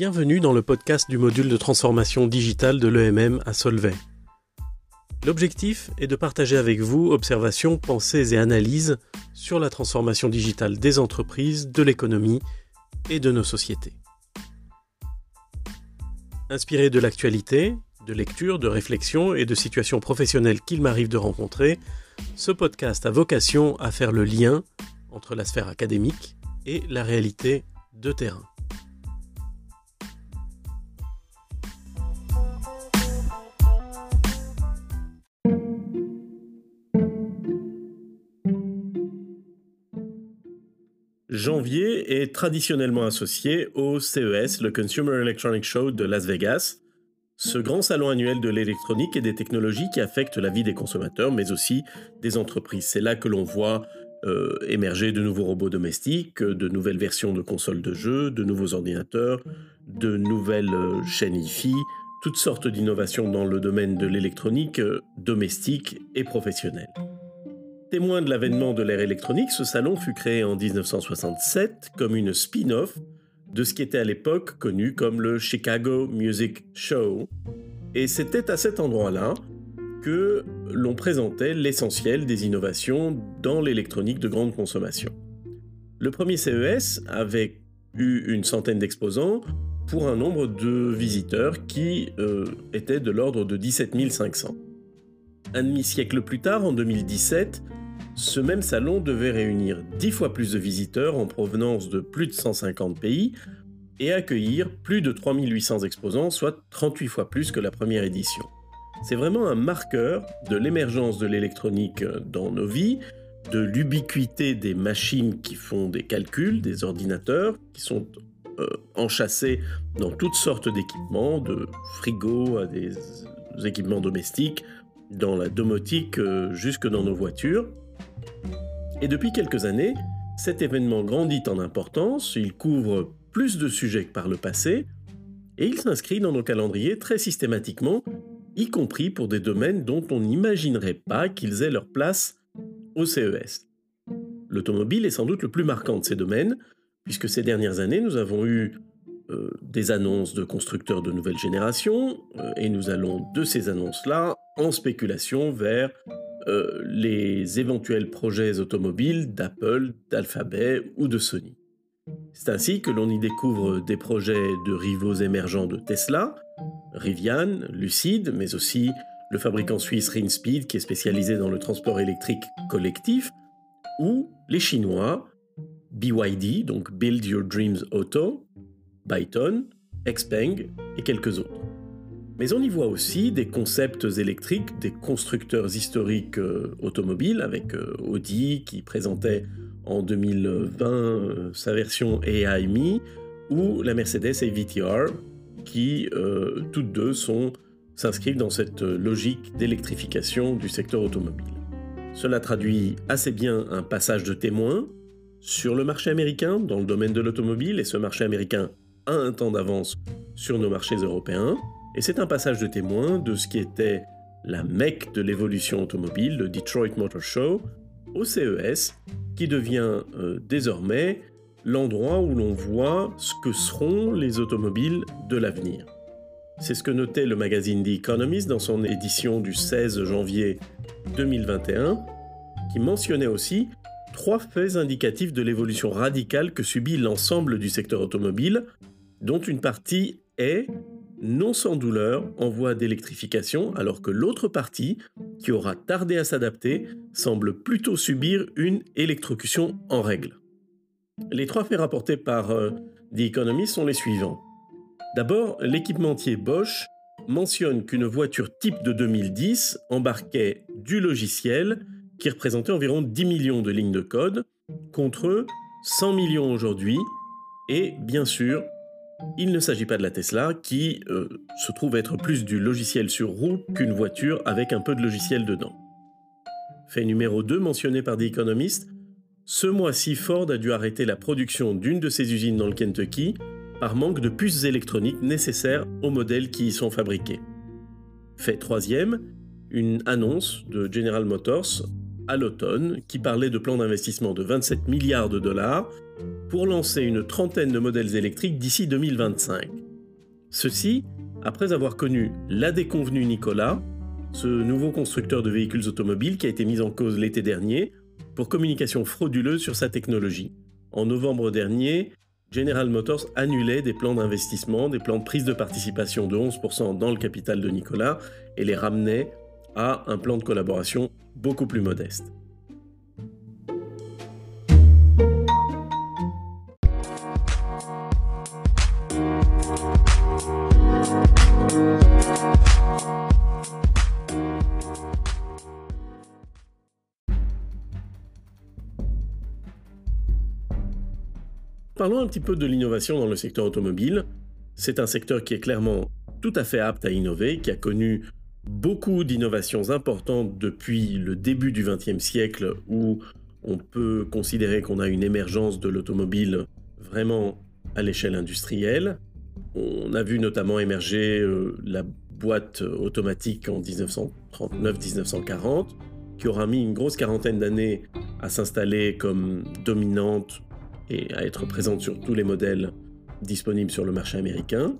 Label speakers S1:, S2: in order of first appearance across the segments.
S1: Bienvenue dans le podcast du module de transformation digitale de l'EMM à Solvay. L'objectif est de partager avec vous observations, pensées et analyses sur la transformation digitale des entreprises, de l'économie et de nos sociétés. Inspiré de l'actualité, de lectures, de réflexions et de situations professionnelles qu'il m'arrive de rencontrer, ce podcast a vocation à faire le lien entre la sphère académique et la réalité de terrain. Janvier est traditionnellement associé au CES, le Consumer Electronics Show de Las Vegas, ce grand salon annuel de l'électronique et des technologies qui affecte la vie des consommateurs, mais aussi des entreprises. C'est là que l'on voit euh, émerger de nouveaux robots domestiques, de nouvelles versions de consoles de jeux, de nouveaux ordinateurs, de nouvelles euh, chaînes IFI, toutes sortes d'innovations dans le domaine de l'électronique euh, domestique et professionnelle. Témoin de l'avènement de l'ère électronique, ce salon fut créé en 1967 comme une spin-off de ce qui était à l'époque connu comme le Chicago Music Show. Et c'était à cet endroit-là que l'on présentait l'essentiel des innovations dans l'électronique de grande consommation. Le premier CES avait eu une centaine d'exposants pour un nombre de visiteurs qui euh, était de l'ordre de 17 500. Un demi-siècle plus tard, en 2017, ce même salon devait réunir 10 fois plus de visiteurs en provenance de plus de 150 pays et accueillir plus de 3800 exposants, soit 38 fois plus que la première édition. C'est vraiment un marqueur de l'émergence de l'électronique dans nos vies, de l'ubiquité des machines qui font des calculs, des ordinateurs, qui sont euh, enchâssés dans toutes sortes d'équipements, de frigos à des équipements domestiques, dans la domotique euh, jusque dans nos voitures. Et depuis quelques années, cet événement grandit en importance, il couvre plus de sujets que par le passé, et il s'inscrit dans nos calendriers très systématiquement, y compris pour des domaines dont on n'imaginerait pas qu'ils aient leur place au CES. L'automobile est sans doute le plus marquant de ces domaines, puisque ces dernières années, nous avons eu euh, des annonces de constructeurs de nouvelle génération, euh, et nous allons de ces annonces-là en spéculation vers euh, les éventuels projets automobiles d'Apple, d'Alphabet ou de Sony. C'est ainsi que l'on y découvre des projets de rivaux émergents de Tesla, Rivian, Lucid, mais aussi le fabricant suisse Rinspeed qui est spécialisé dans le transport électrique collectif, ou les Chinois, BYD, donc Build Your Dreams Auto, Byton, Xpeng et quelques autres. Mais on y voit aussi des concepts électriques des constructeurs historiques euh, automobiles, avec euh, Audi qui présentait en 2020 euh, sa version AIMI, ou la Mercedes AVTR, qui toutes deux s'inscrivent dans cette logique d'électrification du secteur automobile. Cela traduit assez bien un passage de témoin sur le marché américain dans le domaine de l'automobile, et ce marché américain a un temps d'avance sur nos marchés européens. Et c'est un passage de témoin de ce qui était la mecque de l'évolution automobile, le Detroit Motor Show, au CES, qui devient euh, désormais l'endroit où l'on voit ce que seront les automobiles de l'avenir. C'est ce que notait le magazine The Economist dans son édition du 16 janvier 2021, qui mentionnait aussi trois faits indicatifs de l'évolution radicale que subit l'ensemble du secteur automobile, dont une partie est non sans douleur, en voie d'électrification, alors que l'autre partie, qui aura tardé à s'adapter, semble plutôt subir une électrocution en règle. Les trois faits rapportés par euh, The Economist sont les suivants. D'abord, l'équipementier Bosch mentionne qu'une voiture type de 2010 embarquait du logiciel qui représentait environ 10 millions de lignes de code, contre 100 millions aujourd'hui, et bien sûr il ne s'agit pas de la Tesla qui euh, se trouve être plus du logiciel sur roue qu'une voiture avec un peu de logiciel dedans. Fait numéro 2 mentionné par The Economist, ce mois-ci Ford a dû arrêter la production d'une de ses usines dans le Kentucky par manque de puces électroniques nécessaires aux modèles qui y sont fabriqués. Fait troisième, une annonce de General Motors à l'automne qui parlait de plans d'investissement de 27 milliards de dollars pour lancer une trentaine de modèles électriques d'ici 2025. Ceci après avoir connu la déconvenue Nicolas, ce nouveau constructeur de véhicules automobiles qui a été mis en cause l'été dernier pour communication frauduleuse sur sa technologie. En novembre dernier, General Motors annulait des plans d'investissement, des plans de prise de participation de 11% dans le capital de Nicolas et les ramenait à un plan de collaboration beaucoup plus modeste. Parlons un petit peu de l'innovation dans le secteur automobile. C'est un secteur qui est clairement tout à fait apte à innover, qui a connu beaucoup d'innovations importantes depuis le début du XXe siècle où on peut considérer qu'on a une émergence de l'automobile vraiment à l'échelle industrielle. On a vu notamment émerger euh, la boîte automatique en 1939-1940, qui aura mis une grosse quarantaine d'années à s'installer comme dominante et à être présente sur tous les modèles disponibles sur le marché américain.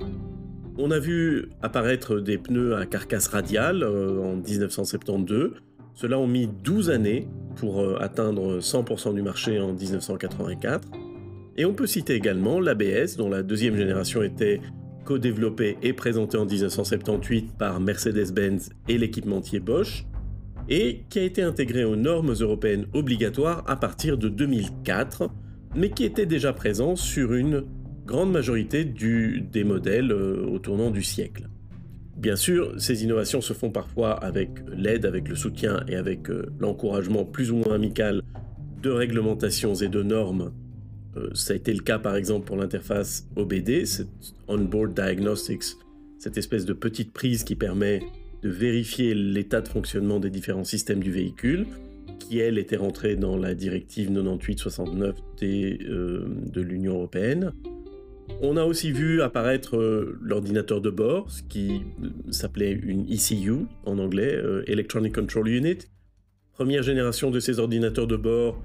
S1: On a vu apparaître des pneus à carcasse radiale euh, en 1972. Cela ont mis 12 années pour euh, atteindre 100% du marché en 1984. Et on peut citer également l'ABS, dont la deuxième génération était co-développée et présentée en 1978 par Mercedes-Benz et l'équipementier Bosch, et qui a été intégré aux normes européennes obligatoires à partir de 2004 mais qui était déjà présent sur une grande majorité des modèles euh, au tournant du siècle. Bien sûr, ces innovations se font parfois avec l'aide, avec le soutien et avec euh, l'encouragement plus ou moins amical de réglementations et de normes. Euh, ça a été le cas par exemple pour l'interface OBD, cette On-Board Diagnostics, cette espèce de petite prise qui permet de vérifier l'état de fonctionnement des différents systèmes du véhicule qui elle était rentrée dans la directive 98-69 euh, de l'Union européenne. On a aussi vu apparaître euh, l'ordinateur de bord, ce qui euh, s'appelait une ECU en anglais, Electronic Control Unit. Première génération de ces ordinateurs de bord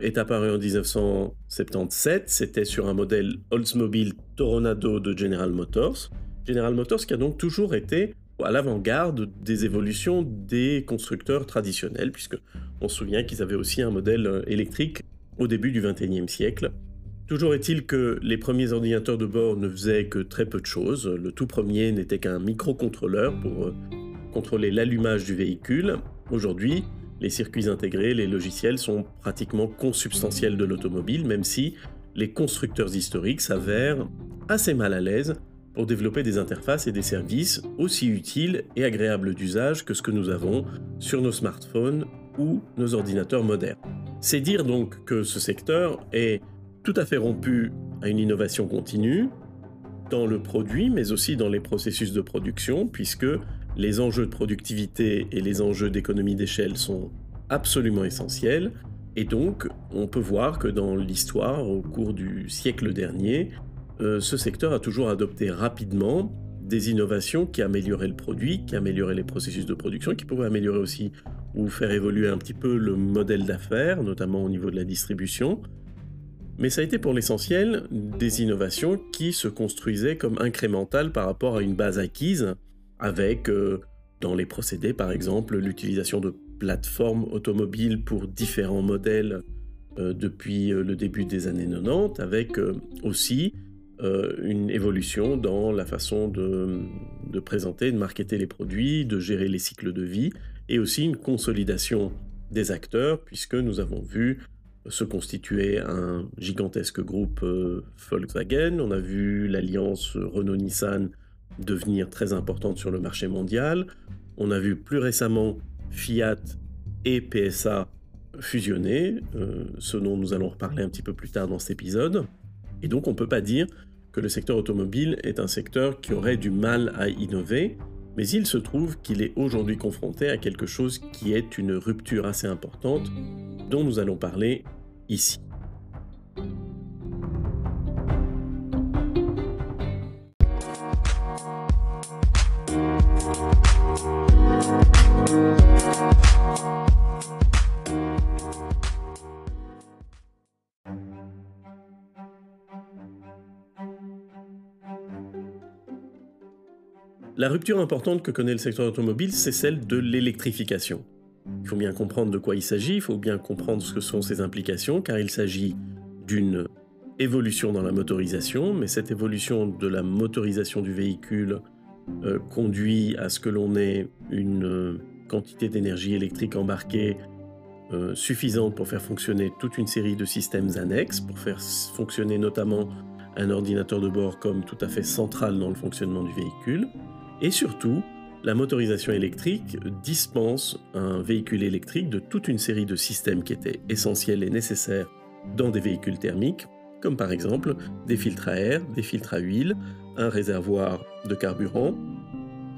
S1: est apparue en 1977. C'était sur un modèle Oldsmobile Toronado de General Motors. General Motors qui a donc toujours été à l'avant-garde des évolutions des constructeurs traditionnels, puisque on se souvient qu'ils avaient aussi un modèle euh, électrique au début du XXIe siècle. Toujours est-il que les premiers ordinateurs de bord ne faisaient que très peu de choses. Le tout premier n'était qu'un microcontrôleur pour euh, contrôler l'allumage du véhicule. Aujourd'hui, les circuits intégrés, les logiciels sont pratiquement consubstantiels de l'automobile, même si les constructeurs historiques s'avèrent assez mal à l'aise pour développer des interfaces et des services aussi utiles et agréables d'usage que ce que nous avons sur nos smartphones ou nos ordinateurs modernes. C'est dire donc que ce secteur est tout à fait rompu à une innovation continue dans le produit, mais aussi dans les processus de production, puisque les enjeux de productivité et les enjeux d'économie d'échelle sont absolument essentiels. Et donc, on peut voir que dans l'histoire, au cours du siècle dernier, euh, ce secteur a toujours adopté rapidement des innovations qui amélioraient le produit, qui amélioraient les processus de production, qui pouvaient améliorer aussi ou faire évoluer un petit peu le modèle d'affaires, notamment au niveau de la distribution. Mais ça a été pour l'essentiel des innovations qui se construisaient comme incrémentales par rapport à une base acquise, avec euh, dans les procédés par exemple l'utilisation de plateformes automobiles pour différents modèles euh, depuis le début des années 90, avec aussi euh, une évolution dans la façon de, présenter, de marketer les produits, de gérer les cycles de vie, et aussi une consolidation des acteurs, puisque nous avons vu se constituer un gigantesque groupe euh, Volkswagen, on a vu l'alliance Renault-Nissan devenir très importante sur le marché mondial, on a vu plus récemment Fiat et PSA fusionner, euh, ce dont nous allons reparler un petit peu plus tard dans cet épisode. Et donc on ne peut pas dire que le secteur automobile est un secteur qui aurait du mal à innover, mais il se trouve qu'il est aujourd'hui confronté à quelque chose qui est une rupture assez importante dont nous allons parler la rupture importante que connaît le secteur automobile, c'est celle de l'électrification. Il faut bien comprendre de quoi il s'agit, il faut bien comprendre ce que sont ses implications, car il s'agit d'une évolution dans la motorisation, mais cette évolution de la motorisation du véhicule euh, conduit à ce que l'on ait une euh, quantité d'énergie électrique embarquée euh, suffisante pour faire fonctionner toute une série de systèmes annexes, pour faire fonctionner notamment un ordinateur de bord comme tout à fait central dans le fonctionnement du véhicule, et surtout la motorisation électrique dispense un véhicule électrique de toute une série de systèmes qui étaient essentiels et nécessaires dans des véhicules thermiques, comme par exemple des filtres à air, des filtres à huile, un réservoir de carburant,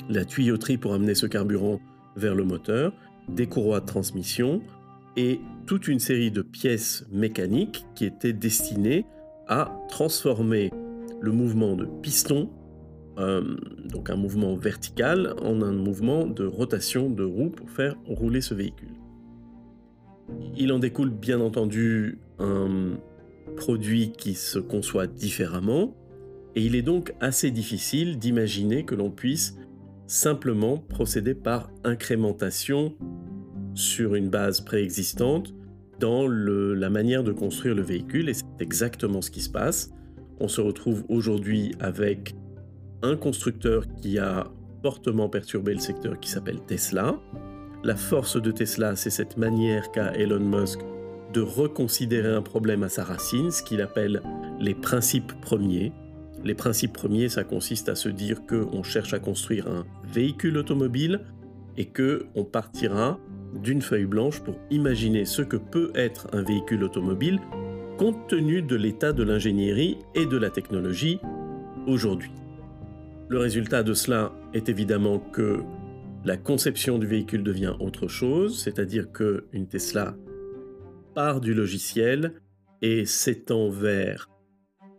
S1: la tuyauterie pour amener ce carburant vers le moteur, des courroies de transmission et toute une série de pièces mécaniques qui étaient destinées à transformer le mouvement de piston euh, donc un mouvement vertical en un mouvement de rotation de roue pour faire rouler ce véhicule. Il en découle bien entendu un produit qui se conçoit différemment, et il est donc assez difficile d'imaginer que l'on puisse simplement procéder par incrémentation sur une base préexistante dans la manière de construire le véhicule, et c'est exactement ce qui se passe. On se retrouve aujourd'hui avec un constructeur qui a fortement perturbé le secteur qui s'appelle Tesla. La force de Tesla, c'est cette manière qu'a Elon Musk de reconsidérer un problème à sa racine, ce qu'il appelle les principes premiers. Les principes premiers, ça consiste à se dire qu'on cherche à construire un véhicule automobile et que on partira d'une feuille blanche pour imaginer ce que peut être un véhicule automobile compte tenu de l'état de l'ingénierie et de la technologie aujourd'hui. Le résultat de cela est évidemment que la conception du véhicule devient autre chose, c'est-à-dire qu'une Tesla part du logiciel et s'étend vers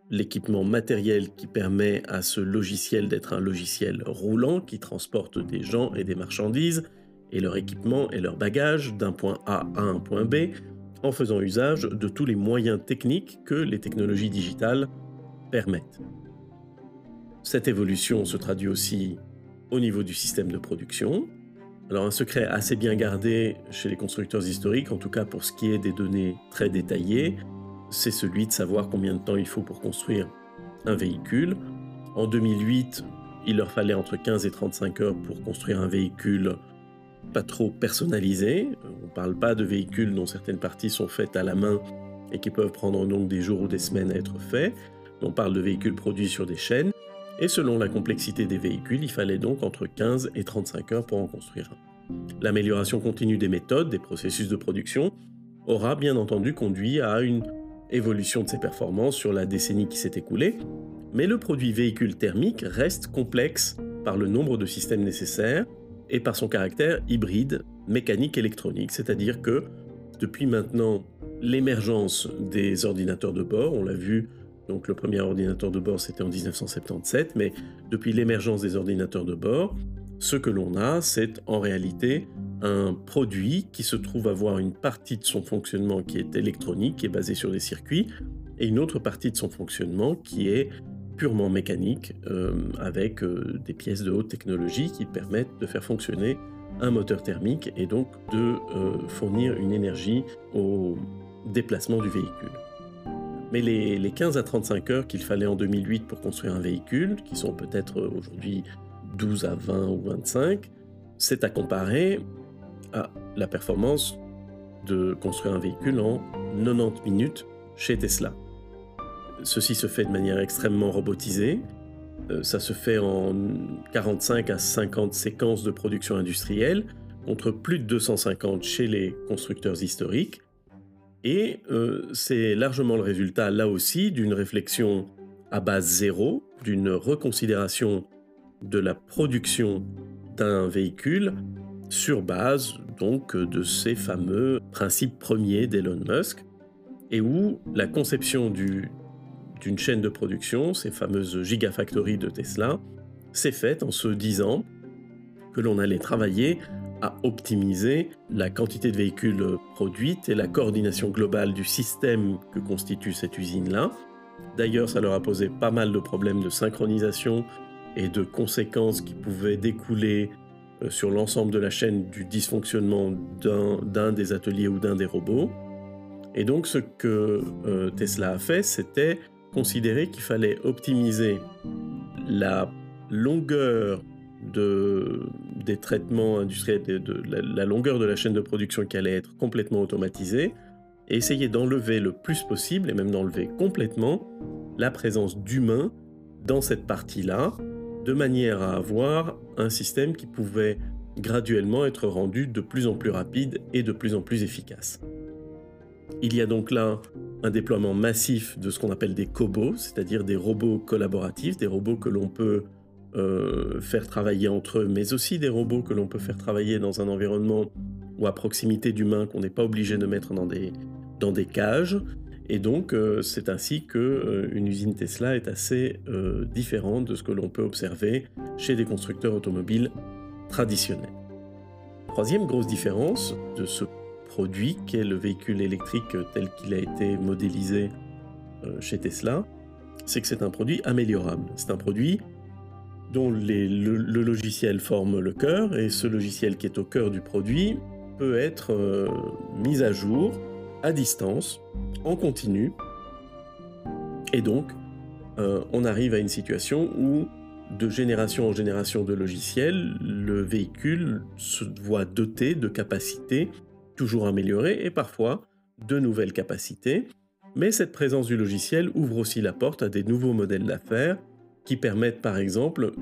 S1: l'équipement matériel qui permet à ce logiciel d'être un logiciel roulant qui transporte des gens et des marchandises et leur équipement et leur bagages d'un point A à un point B en faisant usage de tous les moyens techniques que les technologies digitales permettent. Cette évolution se traduit aussi au niveau du système de production. Alors un secret assez bien gardé chez les constructeurs historiques, en tout cas pour ce qui est des données très détaillées, c'est celui de savoir combien de temps il faut pour construire un véhicule. En 2008, il leur fallait entre 15 et 35 heures pour construire un véhicule pas trop personnalisé. On ne parle pas de véhicules dont certaines parties sont faites à la main et qui peuvent prendre donc des jours ou des semaines à être faits. On parle de véhicules produits sur des chaînes et selon la complexité des véhicules, il fallait donc entre 15 et 35 heures pour en construire un. L'amélioration continue des méthodes, des processus de production, aura bien entendu conduit à une évolution de ses performances sur la décennie qui s'est écoulée, mais le produit véhicule thermique reste complexe par le nombre de systèmes nécessaires et par son caractère hybride mécanique-électronique, c'est-à-dire que depuis maintenant l'émergence des ordinateurs de bord, on l'a vu donc le premier ordinateur de bord, c'était en 1977, mais depuis l'émergence des ordinateurs de bord, ce que l'on a, c'est en réalité un produit qui se trouve avoir une partie de son fonctionnement qui est électronique, qui est basée sur des circuits, et une autre partie de son fonctionnement qui est purement mécanique, euh, avec euh, des pièces de haute technologie qui permettent de faire fonctionner un moteur thermique et donc de euh, fournir une énergie au déplacement du véhicule. Mais les, 15 à 35 heures qu'il fallait en 2008 pour construire un véhicule, qui sont peut-être aujourd'hui 12 à 20 ou 25, c'est à comparer à la performance de construire un véhicule en 90 minutes chez Tesla. Ceci se fait de manière extrêmement robotisée. Euh, ça se fait en 45 à 50 séquences de production industrielle contre plus de 250 chez les constructeurs historiques. Et euh, c'est largement le résultat, là aussi, d'une réflexion à base zéro, d'une reconsidération de la production d'un véhicule sur base donc de ces fameux principes premiers d'Elon Musk, et où la conception d'une chaîne de production, ces fameuses gigafactories de Tesla, s'est faite en se disant que l'on allait travailler à optimiser la quantité de véhicules produites et la coordination globale du système que constitue cette usine-là. D'ailleurs, ça leur a posé pas mal de problèmes de synchronisation et de conséquences qui pouvaient découler euh, sur l'ensemble de la chaîne du dysfonctionnement d'un des ateliers ou d'un des robots. Et donc ce que euh, Tesla a fait, c'était considérer qu'il fallait optimiser la longueur des traitements industriels, de, la, longueur de la chaîne de production qui allait être complètement automatisée, et essayer d'enlever le plus possible, et même d'enlever complètement, la présence d'humains dans cette partie-là, de manière à avoir un système qui pouvait graduellement être rendu de plus en plus rapide et de plus en plus efficace. Il y a donc là un déploiement massif de ce qu'on appelle des cobots, c'est-à-dire des robots collaboratifs, des robots que l'on peut euh, faire travailler entre eux, mais aussi des robots que l'on peut faire travailler dans un environnement ou à proximité d'humains qu'on n'est pas obligé de mettre dans des, cages. Et donc, euh, c'est ainsi que euh, une usine Tesla est assez différente de ce que l'on peut observer chez des constructeurs automobiles traditionnels. Troisième grosse différence de ce produit qu'est le véhicule électrique tel qu'il a été modélisé euh, chez Tesla, c'est que c'est un produit améliorable. C'est un produit dont le, logiciel forme le cœur, et ce logiciel qui est au cœur du produit peut être euh, mis à jour à distance, en continu, et donc euh, on arrive à une situation où de génération en génération de logiciels, le véhicule se voit doté de capacités toujours améliorées et parfois de nouvelles capacités. Mais cette présence du logiciel ouvre aussi la porte à des nouveaux modèles d'affaires qui permettent par exemple,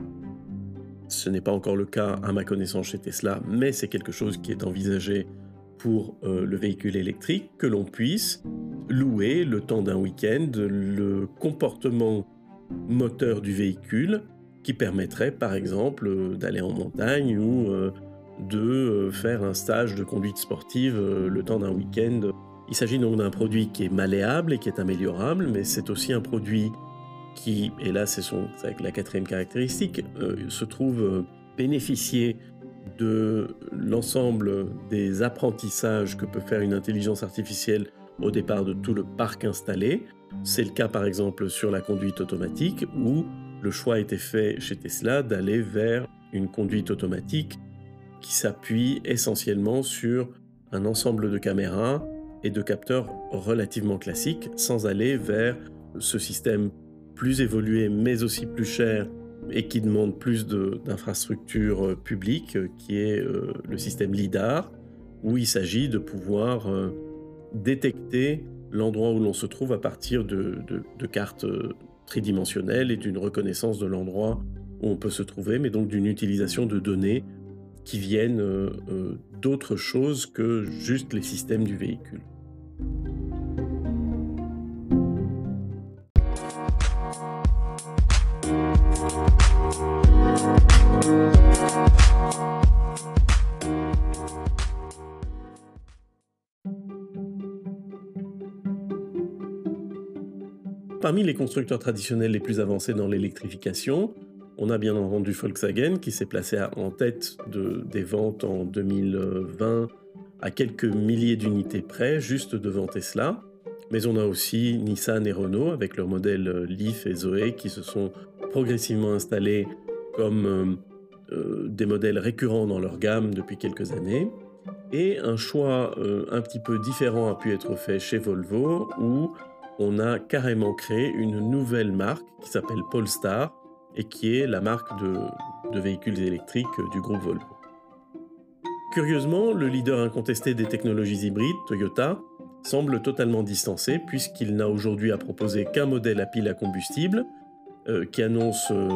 S1: ce n'est pas encore le cas à ma connaissance chez Tesla, mais c'est quelque chose qui est envisagé pour euh, le véhicule électrique, que l'on puisse louer le temps d'un week-end le comportement moteur du véhicule qui permettrait par exemple euh, d'aller en montagne ou euh, de faire un stage de conduite sportive le temps d'un week-end. Il s'agit donc d'un produit qui est malléable et qui est améliorable, mais c'est aussi un produit qui, et là c'est la quatrième caractéristique, euh, se trouve bénéficier de l'ensemble des apprentissages que peut faire une intelligence artificielle au départ de tout le parc installé. C'est le cas par exemple sur la conduite automatique où le choix a été fait chez Tesla d'aller vers une conduite automatique qui s'appuie essentiellement sur un ensemble de caméras et de capteurs relativement classiques, sans aller vers ce système plus évolué mais aussi plus cher et qui demande plus d'infrastructures euh, publiques, euh, qui est euh, le système LIDAR, où il s'agit de pouvoir détecter l'endroit où l'on se trouve à partir de, de cartes tridimensionnelles et d'une reconnaissance de l'endroit où on peut se trouver, mais donc d'une utilisation de données qui viennent euh, d'autres choses que juste les systèmes du véhicule. Parmi les constructeurs traditionnels les plus avancés dans l'électrification, on a bien entendu Volkswagen qui s'est placé en tête des ventes en 2020 à quelques milliers d'unités près, juste devant Tesla. Mais on a aussi Nissan et Renault avec leurs modèles Leaf et Zoé qui se sont progressivement installés comme euh, euh, des modèles récurrents dans leur gamme depuis quelques années. Et un choix euh, un petit peu différent a pu être fait chez Volvo où on a carrément créé une nouvelle marque qui s'appelle Polestar et qui est la marque de, véhicules électriques du groupe Volvo. Curieusement, le leader incontesté des technologies hybrides, Toyota, semble totalement distancé puisqu'il n'a aujourd'hui à proposer qu'un modèle à pile à combustible euh, qui annonce euh,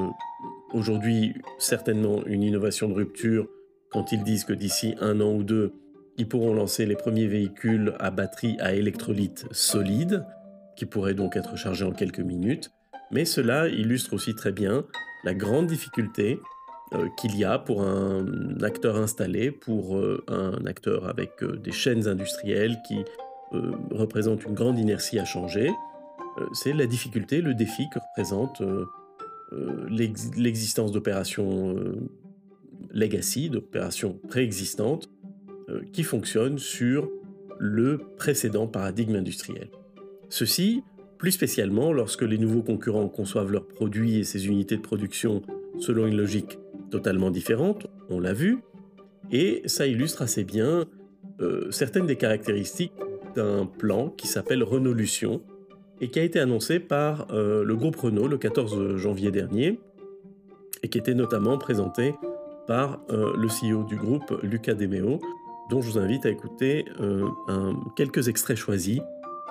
S1: aujourd'hui certainement une innovation de rupture quand ils disent que d'ici un an ou deux, ils pourront lancer les premiers véhicules à batterie à électrolyte solide qui pourraient donc être chargés en quelques minutes mais cela illustre aussi très bien la grande difficulté euh, qu'il y a pour un acteur installé, pour euh, un acteur avec euh, des chaînes industrielles qui représentent une grande inertie à changer. C'est la difficulté, le défi que représente l'existence d'opérations legacy, d'opérations préexistantes, qui fonctionnent sur le précédent paradigme industriel. Ceci plus spécialement lorsque les nouveaux concurrents conçoivent leurs produits et ces unités de production selon une logique totalement différente, on l'a vu, et ça illustre assez bien euh, certaines des caractéristiques d'un plan qui s'appelle Renaulution et qui a été annoncé par euh, le groupe Renault le 14 janvier dernier et qui était notamment présenté par euh, le CEO du groupe, Luca Demeo, dont je vous invite à écouter quelques extraits choisis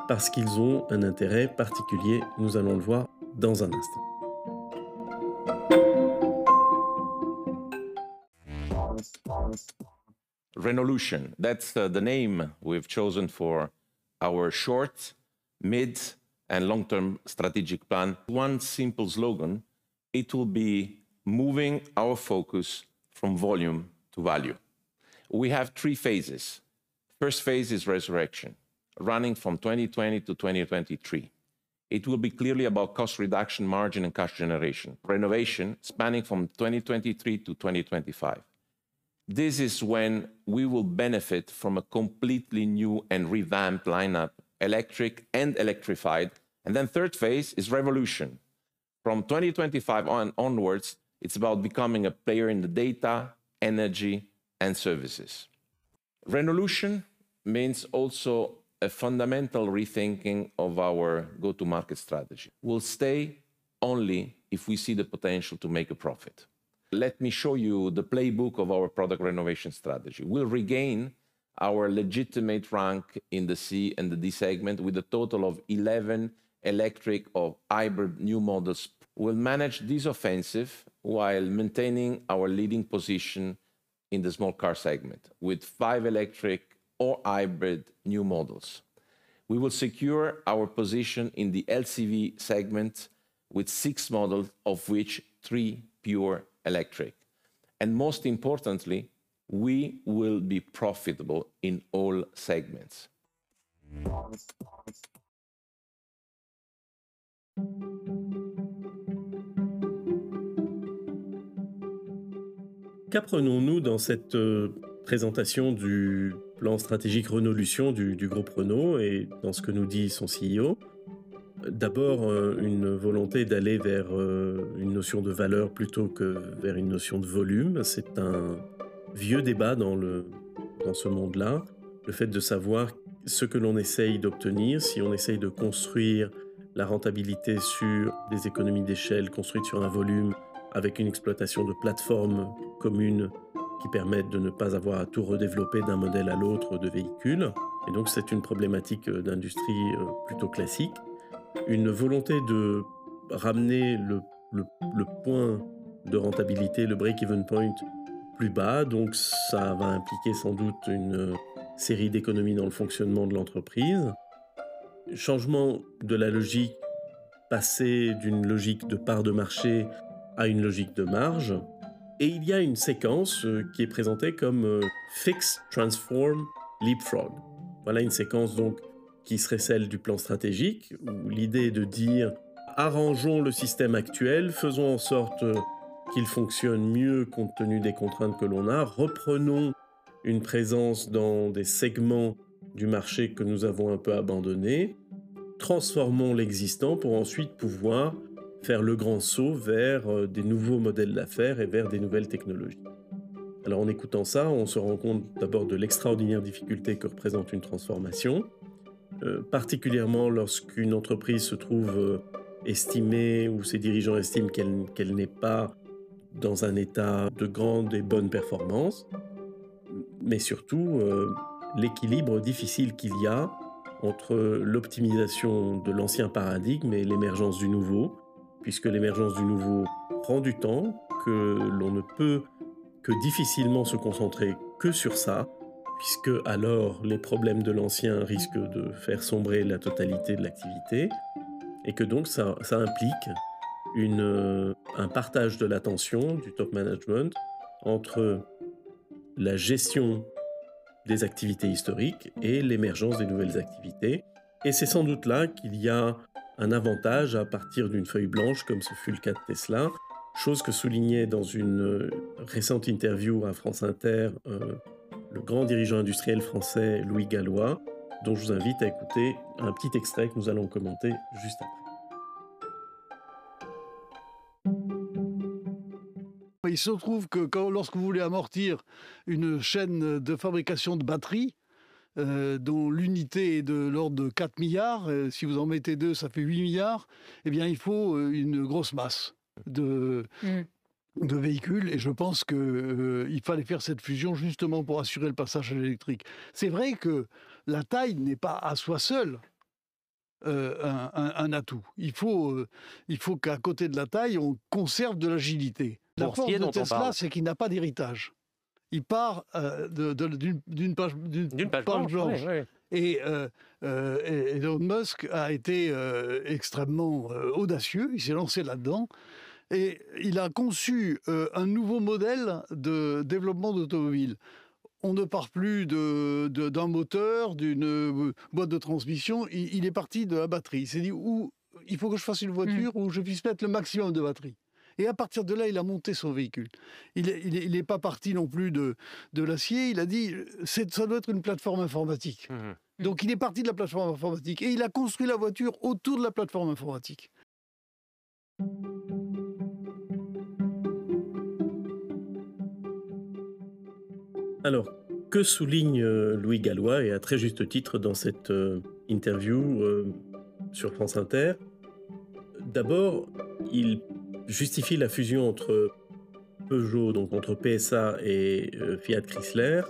S1: parce qu'ils ont un intérêt particulier. Nous allons le voir dans un instant.
S2: Renolution, that's uh, the name we've chosen for our short, mid, and long term strategic plan. One simple slogan it will be moving our focus from volume to value. We have three phases. First phase is resurrection, running from 2020 to 2023. It will be clearly about cost reduction, margin, and cash generation. Renovation, spanning from 2023 to 2025. This is when we will benefit from a completely new and revamped lineup, electric and electrified. And then third phase is revolution. From 2025 on, onwards, it's about becoming a player in the data, energy, and services. Revolution means also a fundamental rethinking of our go-to-market strategy. We'll stay only if we see the potential to make a profit. Let me show you the playbook of our product renovation strategy. We'll regain our legitimate rank in the C and the D segment with a total of 11 electric or hybrid new models. We'll manage this offensive while maintaining our leading position in the small car segment with five electric or hybrid new models. We will secure our position in the LCV segment with six models, of which three pure electric. And most importantly, we will be profitable in all segments.
S1: Qu'apprenons-nous dans cette euh, présentation du plan stratégique Renault-Lution du, du, groupe Renault et dans ce que nous dit son CEO D'abord, euh, une volonté d'aller vers euh, une notion de valeur plutôt que vers une notion de volume. C'est un vieux débat dans, le, dans ce monde-là. Le fait de savoir ce que l'on essaye d'obtenir, si on essaye de construire la rentabilité sur des économies d'échelle construites sur un volume avec une exploitation de plateformes communes qui permettent de ne pas avoir à tout redévelopper d'un modèle à l'autre de véhicule. Et donc c'est une problématique euh, d'industrie plutôt classique une volonté de ramener le, point de rentabilité, le break-even point, plus bas. Donc ça va impliquer sans doute une série d'économies dans le fonctionnement de l'entreprise. Changement de la logique, passer d'une logique de part de marché à une logique de marge. Et il y a une séquence euh, qui est présentée comme euh, Fix, Transform, Leapfrog. Voilà une séquence donc qui serait celle du plan stratégique, où l'idée est de dire arrangeons le système actuel, faisons en sorte qu'il fonctionne mieux compte tenu des contraintes que l'on a, reprenons une présence dans des segments du marché que nous avons un peu abandonnés, transformons l'existant pour ensuite pouvoir faire le grand saut vers euh, des nouveaux modèles d'affaires et vers des nouvelles technologies. Alors en écoutant ça, on se rend compte d'abord de l'extraordinaire difficulté que représente une transformation, euh, particulièrement lorsqu'une entreprise se trouve euh, estimée ou ses dirigeants estiment qu'elle n'est pas dans un état de grande et bonne performance, mais surtout l'équilibre difficile qu'il y a entre l'optimisation de l'ancien paradigme et l'émergence du nouveau, puisque l'émergence du nouveau prend du temps, que l'on ne peut que difficilement se concentrer que sur ça, puisque alors les problèmes de l'ancien risquent de faire sombrer la totalité de l'activité, et que donc ça, implique une, un partage de l'attention du top management entre la gestion des activités historiques et l'émergence des nouvelles activités. Et c'est sans doute là qu'il y a un avantage à partir d'une feuille blanche, comme ce fut le cas de Tesla, chose que soulignait dans une récente interview à France Inter euh, le grand dirigeant industriel français Louis Gallois, dont je vous invite à écouter un petit extrait que nous allons commenter juste après.
S3: il se trouve que lorsque vous voulez amortir une chaîne de fabrication de batteries, euh, dont l'unité est de l'ordre de 4 milliards, euh, si vous en mettez deux, ça fait 8 milliards, eh bien, il faut euh, une grosse masse de, mm. de véhicules. Et je pense qu'il fallait faire cette fusion justement pour assurer le passage à l'électrique. C'est vrai que la taille n'est pas à soi seule un, un, atout. Il faut, il faut qu'à côté de la taille, on conserve de l'agilité. La force de Tesla, c'est qu'il n'a pas d'héritage. Il part d'une page, blanche. Et, Elon Musk a été extrêmement audacieux. Il s'est lancé là-dedans. Et il a conçu un nouveau modèle de développement d'automobile on ne part plus d'un moteur, d'une boîte de transmission. Il, est parti de la batterie. Il s'est dit où il faut que je fasse une voiture mmh. où je puisse mettre le maximum de batterie. Et à partir de là, il a monté son véhicule. Il n'est pas parti non plus de, l'acier. Il a dit ça doit être une plateforme informatique. Mmh. Donc il est parti de la plateforme informatique et il a construit la voiture autour de la plateforme informatique.
S1: Alors, que souligne euh, Louis Gallois, et à très juste titre dans cette euh, interview euh, sur France Inter? D'abord, il justifie la fusion entre Peugeot, donc entre PSA et Fiat Chrysler,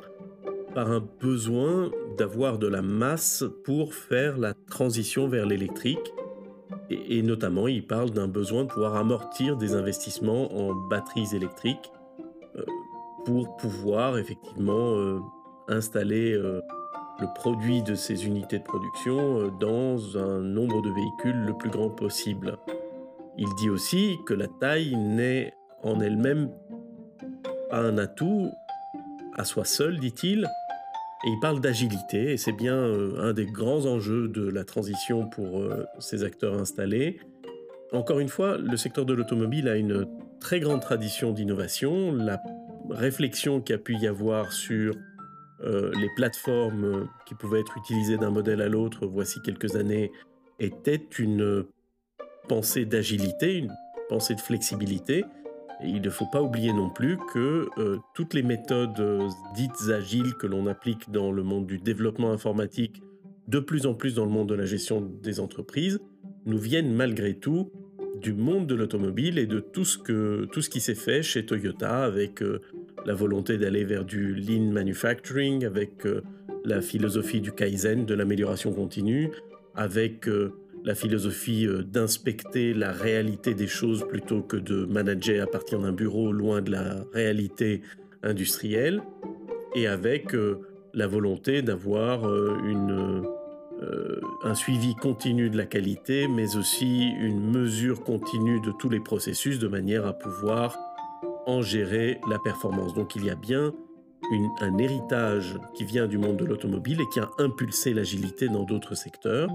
S1: par un besoin d'avoir de la masse pour faire la transition vers l'électrique. Et, notamment, il parle d'un besoin de pouvoir amortir des investissements en batteries électriques pour pouvoir effectivement euh, installer euh, le produit de ces unités de production euh, dans un nombre de véhicules le plus grand possible. Il dit aussi que la taille n'est en elle-même pas un atout à soi seul, dit-il, et il parle d'agilité, et c'est bien un des grands enjeux de la transition pour ces acteurs installés. Encore une fois, le secteur de l'automobile a une très grande tradition d'innovation. La réflexion qu'il a pu y avoir sur euh, les plateformes euh, qui pouvaient être utilisées d'un modèle à l'autre voici quelques années était une pensée d'agilité, une pensée de flexibilité. Et il ne faut pas oublier non plus que euh, toutes les méthodes dites agiles que l'on applique dans le monde du développement informatique, de plus en plus dans le monde de la gestion des entreprises, nous viennent malgré tout du monde de l'automobile et de tout ce, que, tout ce qui s'est fait chez Toyota avec euh, la volonté d'aller vers du lean manufacturing, avec euh, la philosophie du kaizen, de l'amélioration continue, avec euh, la philosophie d'inspecter la réalité des choses plutôt que de manager à partir d'un bureau loin de la réalité industrielle, et avec la volonté d'avoir euh, un suivi continu de la qualité, mais aussi une mesure continue de tous les processus de manière à pouvoir en gérer la performance. Donc il y a bien un héritage qui vient du monde de l'automobile et qui a impulsé l'agilité dans d'autres secteurs.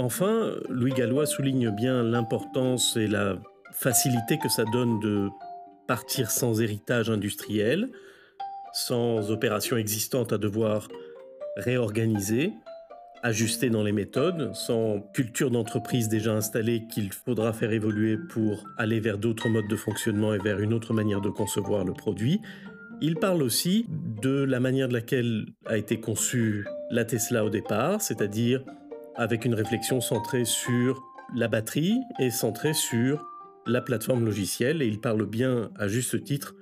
S1: Enfin, Louis Gallois souligne bien l'importance et la facilité que ça donne de partir sans héritage industriel, sans opération existante à devoir réorganiser, ajuster dans les méthodes, sans culture d'entreprise déjà installée qu'il faudra faire évoluer pour aller vers d'autres modes de fonctionnement et vers une autre manière de concevoir le produit. Il parle aussi de la manière de laquelle a été conçue la Tesla au départ, c'est-à-dire avec une réflexion centrée sur la batterie et centrée sur la plateforme logicielle. Et il parle bien, à juste titre,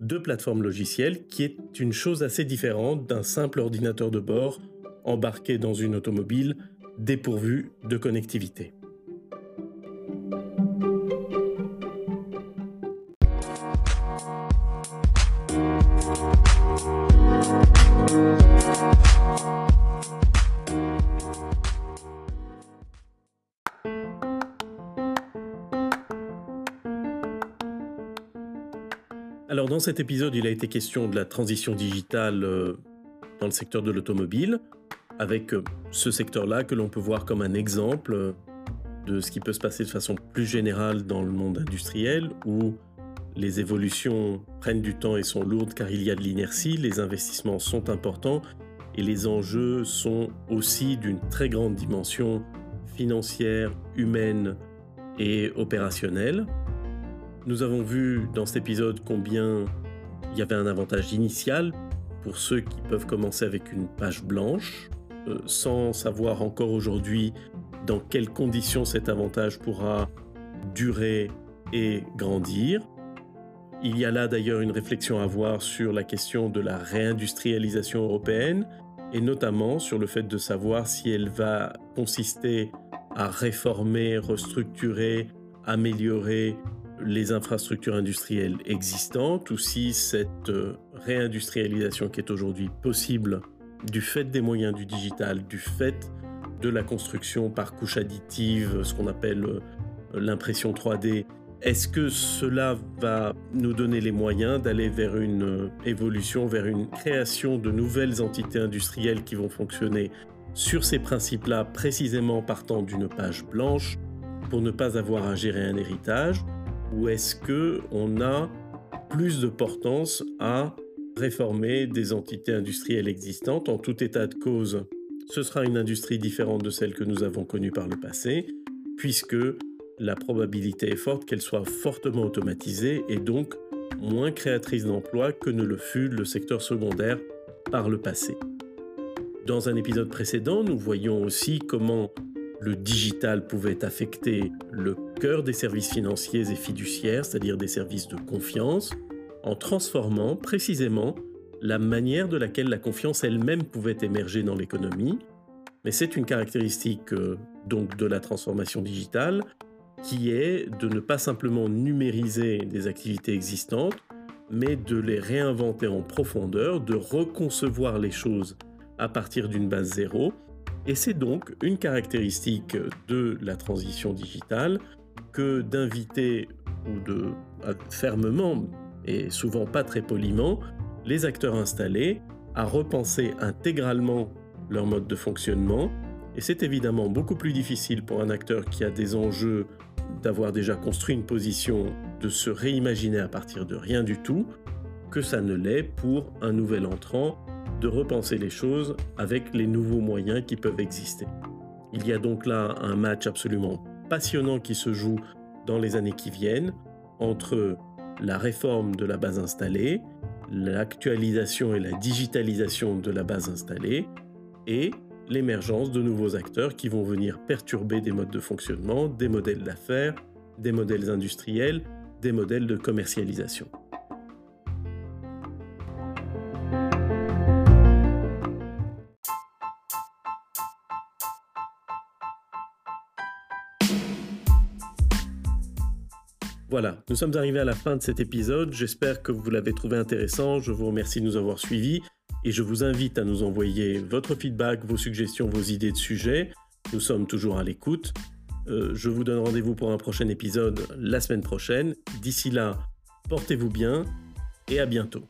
S1: de plateforme logicielle, qui est une chose assez différente d'un simple ordinateur de bord embarqué dans une automobile dépourvue de connectivité. Dans cet épisode, il a été question de la transition digitale euh, dans le secteur de l'automobile avec euh, ce secteur-là que l'on peut voir comme un exemple euh, de ce qui peut se passer de façon plus générale dans le monde industriel, où les évolutions prennent du temps et sont lourdes car il y a de l'inertie, les investissements sont importants et les enjeux sont aussi d'une très grande dimension financière, humaine et opérationnelle. Nous avons vu dans cet épisode combien il y avait un avantage initial pour ceux qui peuvent commencer avec une page blanche, euh, sans savoir encore aujourd'hui dans quelles conditions cet avantage pourra durer et grandir. Il y a là d'ailleurs une réflexion à avoir sur la question de la réindustrialisation européenne et notamment sur le fait de savoir si elle va consister à réformer, restructurer, améliorer les infrastructures industrielles existantes ou si cette euh, réindustrialisation qui est aujourd'hui possible du fait des moyens du digital, du fait de la construction par couche additive, ce qu'on appelle euh, l'impression 3D, est-ce que cela va nous donner les moyens d'aller vers une euh, évolution, vers une création de nouvelles entités industrielles qui vont fonctionner sur ces principes-là, précisément partant d'une page blanche, pour ne pas avoir à gérer un héritage? Ou est-ce que on a plus de portance à réformer des entités industrielles existantes En tout état de cause, ce sera une industrie différente de celle que nous avons connue par le passé, puisque la probabilité est forte qu'elle soit fortement automatisée et donc moins créatrice d'emplois que ne le fut le secteur secondaire par le passé. Dans un épisode précédent, nous voyons aussi comment le digital pouvait affecter le cœur des services financiers et fiduciaires, c'est-à-dire des services de confiance, en transformant précisément la manière de laquelle la confiance elle-même pouvait émerger dans l'économie. Mais c'est une caractéristique euh, donc de la transformation digitale qui est de ne pas simplement numériser des activités existantes, mais de les réinventer en profondeur, de reconcevoir les choses à partir d'une base zéro. Et c'est donc une caractéristique de la transition digitale que d'inviter ou de fermement et souvent pas très poliment les acteurs installés à repenser intégralement leur mode de fonctionnement. Et c'est évidemment beaucoup plus difficile pour un acteur qui a des enjeux d'avoir déjà construit une position, de se réimaginer à partir de rien du tout, que ça ne l'est pour un nouvel entrant de repenser les choses avec les nouveaux moyens qui peuvent exister. Il y a donc là un match absolument passionnant qui se joue dans les années qui viennent entre la réforme de la base installée, l'actualisation et la digitalisation de la base installée et l'émergence de nouveaux acteurs qui vont venir perturber des modes de fonctionnement, des modèles d'affaires, des modèles industriels, des modèles de commercialisation. Voilà, nous sommes arrivés à la fin de cet épisode. J'espère que vous l'avez trouvé intéressant. Je vous remercie de nous avoir suivis et je vous invite à nous envoyer votre feedback, vos suggestions, vos idées de sujets. Nous sommes toujours à l'écoute. Euh, je vous donne rendez-vous pour un prochain épisode la semaine prochaine. D'ici là, portez-vous bien et à bientôt.